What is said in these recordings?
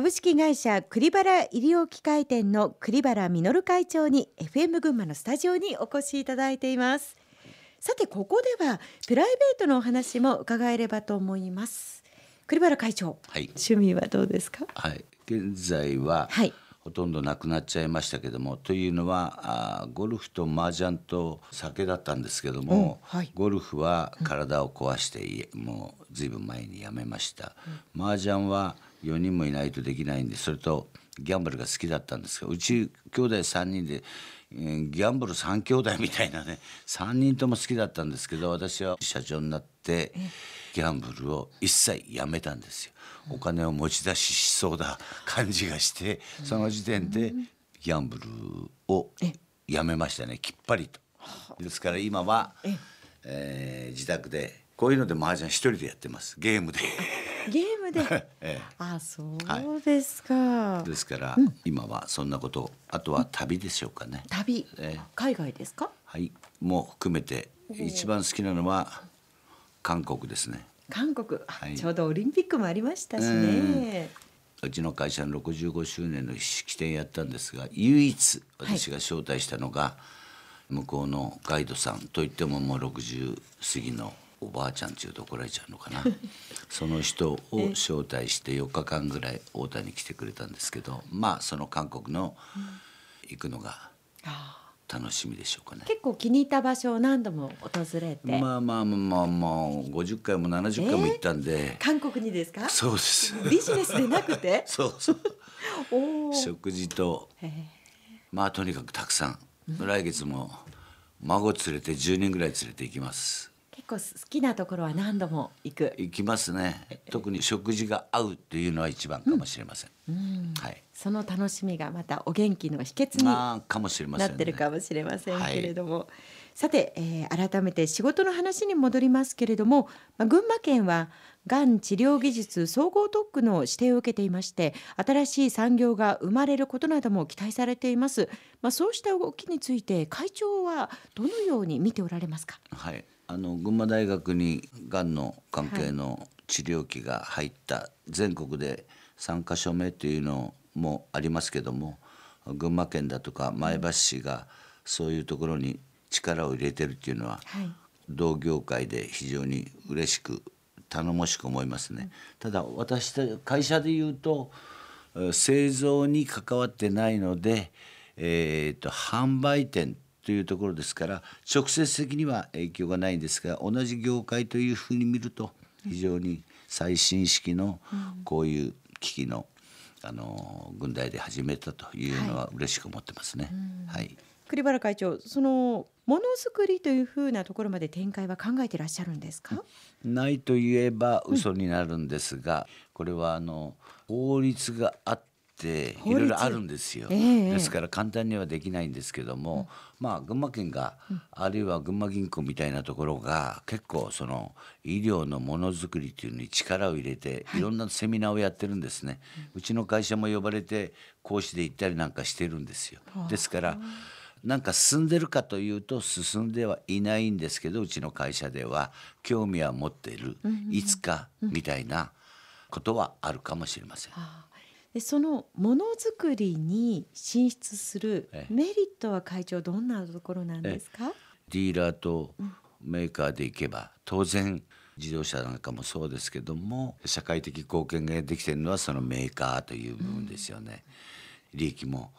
株式会社栗原医療機械店の栗原実会長に FM 群馬のスタジオにお越しいただいています。さてここではプライベートのお話も伺えればと思います。栗原会長、はい、趣味はどうですか？はい。現在は、はい。ほとんどなくなっちゃいましたけどもというのはあゴルフと麻雀と酒だったんですけども、はい、ゴルフは体を壊して、うん、もうずいぶん前にやめました、うん、麻雀は4人もいないとできないんでそれとギャンブルが好きだったんですがうち兄弟3人で、えー、ギャンブル3兄弟みたいなね 3人とも好きだったんですけど私は社長になってギャンブルを一切やめたんですよ。お金を持ち出ししそうな 感じがしてその時点でギャンブルをやめましたねきっぱりと。ですから今は、えー、自宅でこういうので麻雀一人でやってますゲームで。ゲームで、ええ、あそうですか、はい、ですから、うん、今はそんなことあとは旅でしょうかね。旅、ええ、海外ですか？はい。もう含めて一番好きなのは韓国ですね。韓国、はい、ちょうどオリンピックもありましたしね。うちの会社の65周年の式典やったんですが唯一私が招待したのが、はい、向こうのガイドさんといってももう60過ぎのおばあちゃんちゅうと怒られちゃうのかな。その人を招待して4日間ぐらい太田に来てくれたんですけどまあその韓国の行くのが。うん楽しみでしょうかね。結構気に入った場所を何度も訪れて。まあまあまあまあ50回も70回も行ったんで、えー、韓国にですか？そうです。ビジネスでなくて？そうそう。食事とまあとにかくたくさん、来月も孫連れて10人ぐらい連れて行きます構好きなところは何度も行く。行きますね。特に食事が合うっていうのは一番かもしれません、うん、はい、その楽しみがまたお元気の秘訣になってるかもしれませんけれども、はい、さて、えー、改めて仕事の話に戻りますけれども、まあ、群馬県はがん治療技術総合特区の指定を受けていまして新しい産業が生まれることなども期待されています、まあ、そうした動きについて会長はどのように見ておられますか？はいあの群馬大学にがんの関係の治療器が入った全国で3か所目というのもありますけども群馬県だとか前橋市がそういうところに力を入れてるっていうのは、はい、同業界で非常に嬉しく頼もしく思いますね。ただ私会社でいうと製造に関わってないので、えーと販売店というところですから直接的には影響がないんですが同じ業界というふうに見ると非常に最新式のこういう機器のあの軍隊で始めたというのは嬉しく思ってますね。はい、はい、栗原会長そのものづくりというふうなところまで展開は考えていらっしゃるんですか？ないと言えば嘘になるんですが、うん、これはあの法律があっっていろいろあるんですよ、えー、ですから簡単にはできないんですけども、うん、まあ群馬県が、うん、あるいは群馬銀行みたいなところが結構その医療のものづくりっていうのに力を入れて、い、ろんなセミナーをやってるんですね、うちの会社も呼ばれて講師で行ったりなんかしてるんですよ。ですからなんか進んでるかというと進んではいないんですけどうちの会社では興味は持っている、いつかみたいなことはあるかもしれません。でそのものづくりに進出するメリットは会長どんなところなんですか？ディーラーとメーカーでいけば当然自動車なんかもそうですけども社会的貢献ができてるのはそのメーカーという部分ですよね。うん、利益も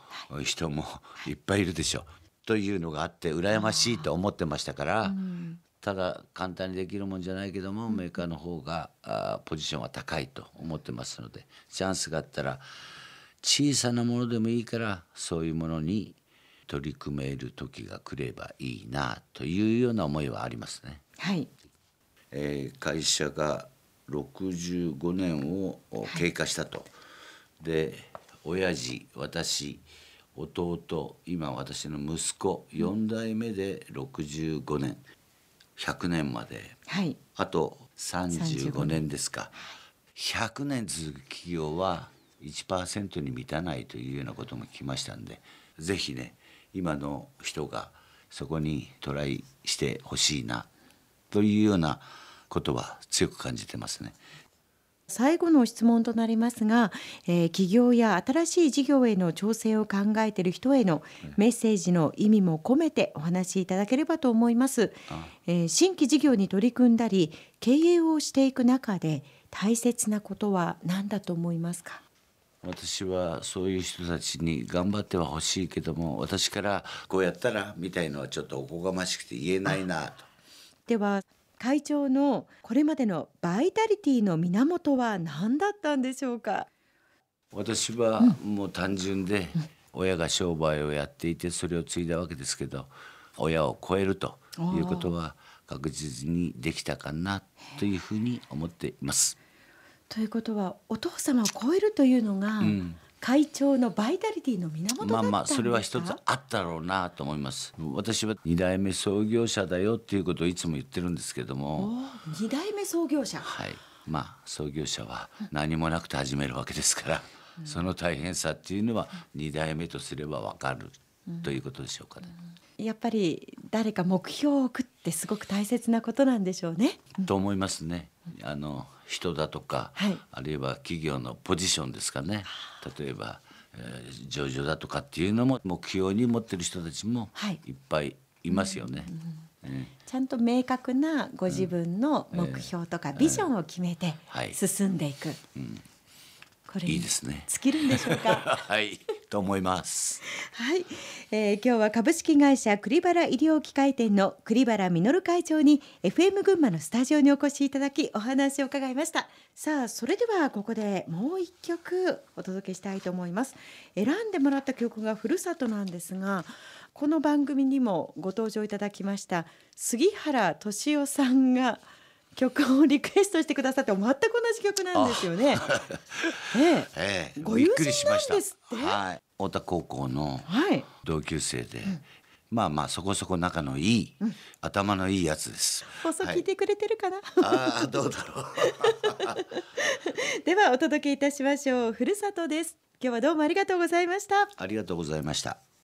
人もいっぱいいるでしょ。というのがあって羨ましいと思ってましたから、うん、ただ簡単にできるもんじゃないけども、メーカーの方があポジションは高いと思ってますのでチャンスがあったら小さなものでもいいからそういうものに取り組める時が来ればいいなというような思いはありますね。はい。えー、会社が65年を経過したと、はい、で親父私弟今私の息子4代目で65年、100年まで、はい、あと35年。ですか。100年続く企業は1%に満たないというようなことも聞きましたんで是非ね今の人がそこにトライしてほしいなというようなことは強く感じてますね。最後の質問となりますが、えー、企業や新しい事業への挑戦を考えている人へのメッセージの意味も込めてお話しいただければと思います。えー、新規事業に取り組んだり経営をしていく中で大切なことは何だと思いますか？私はそういう人たちに頑張ってはほしいけども私からこうやったらみたいのはちょっとおこがましくて言えないなと。では会長のこれまでのバイタリティの源は何だったんでしょうか？私はもう単純で、親が商売をやっていてそれを継いだわけですけど親を超えるということは確実にできたかなというふうに思っています。ということはお父様を超えるというのが、うん、会長のバイタリティの源まあまあそれは一つあったろうなと思います。私は二代目創業者だよっていうことをいつも言ってるんですけども。二代目創業者。はい。まあ創業者は何もなくて始めるわけですから、うん、その大変さっていうのは二代目とすればわかるということでしょうかね、うん、やっぱり誰か目標を置くってすごく大切なことなんでしょうね。と思いますね。あの人だとか、はい、あるいは企業のポジションですかね。例えば、えー、上場だとかっていうのも目標に持ってる人たちもい。っぱいいますよね。ちゃんと明確なご自分の目標とかビジョンを決めて進んでいく。うんこれいいですね。尽きるんでしょうか？はい、と思います。はい、えー、今日は株式会社栗原医療機械店の栗原実会長に FM 群馬のスタジオにお越しいただきお話を伺いました。さあ、それではここでもう一曲お届けしたいと思います。選んでもらった曲がふるさとなんですが。この番組にもご登場いただきました杉原敏夫さんが曲をリクエストしてくださって全く同じ曲なんですよね。え ええ、ご友人なんですって？はい、太田高校の同級生で、はいうん、まあまあそこそこ仲のいい、うん、頭のいいやつです。放送聞いてくれてるかな？はい、ああどうだろう。ではお届けいたしましょう。ふるさとです。今日はどうもありがとうございました。ありがとうございました。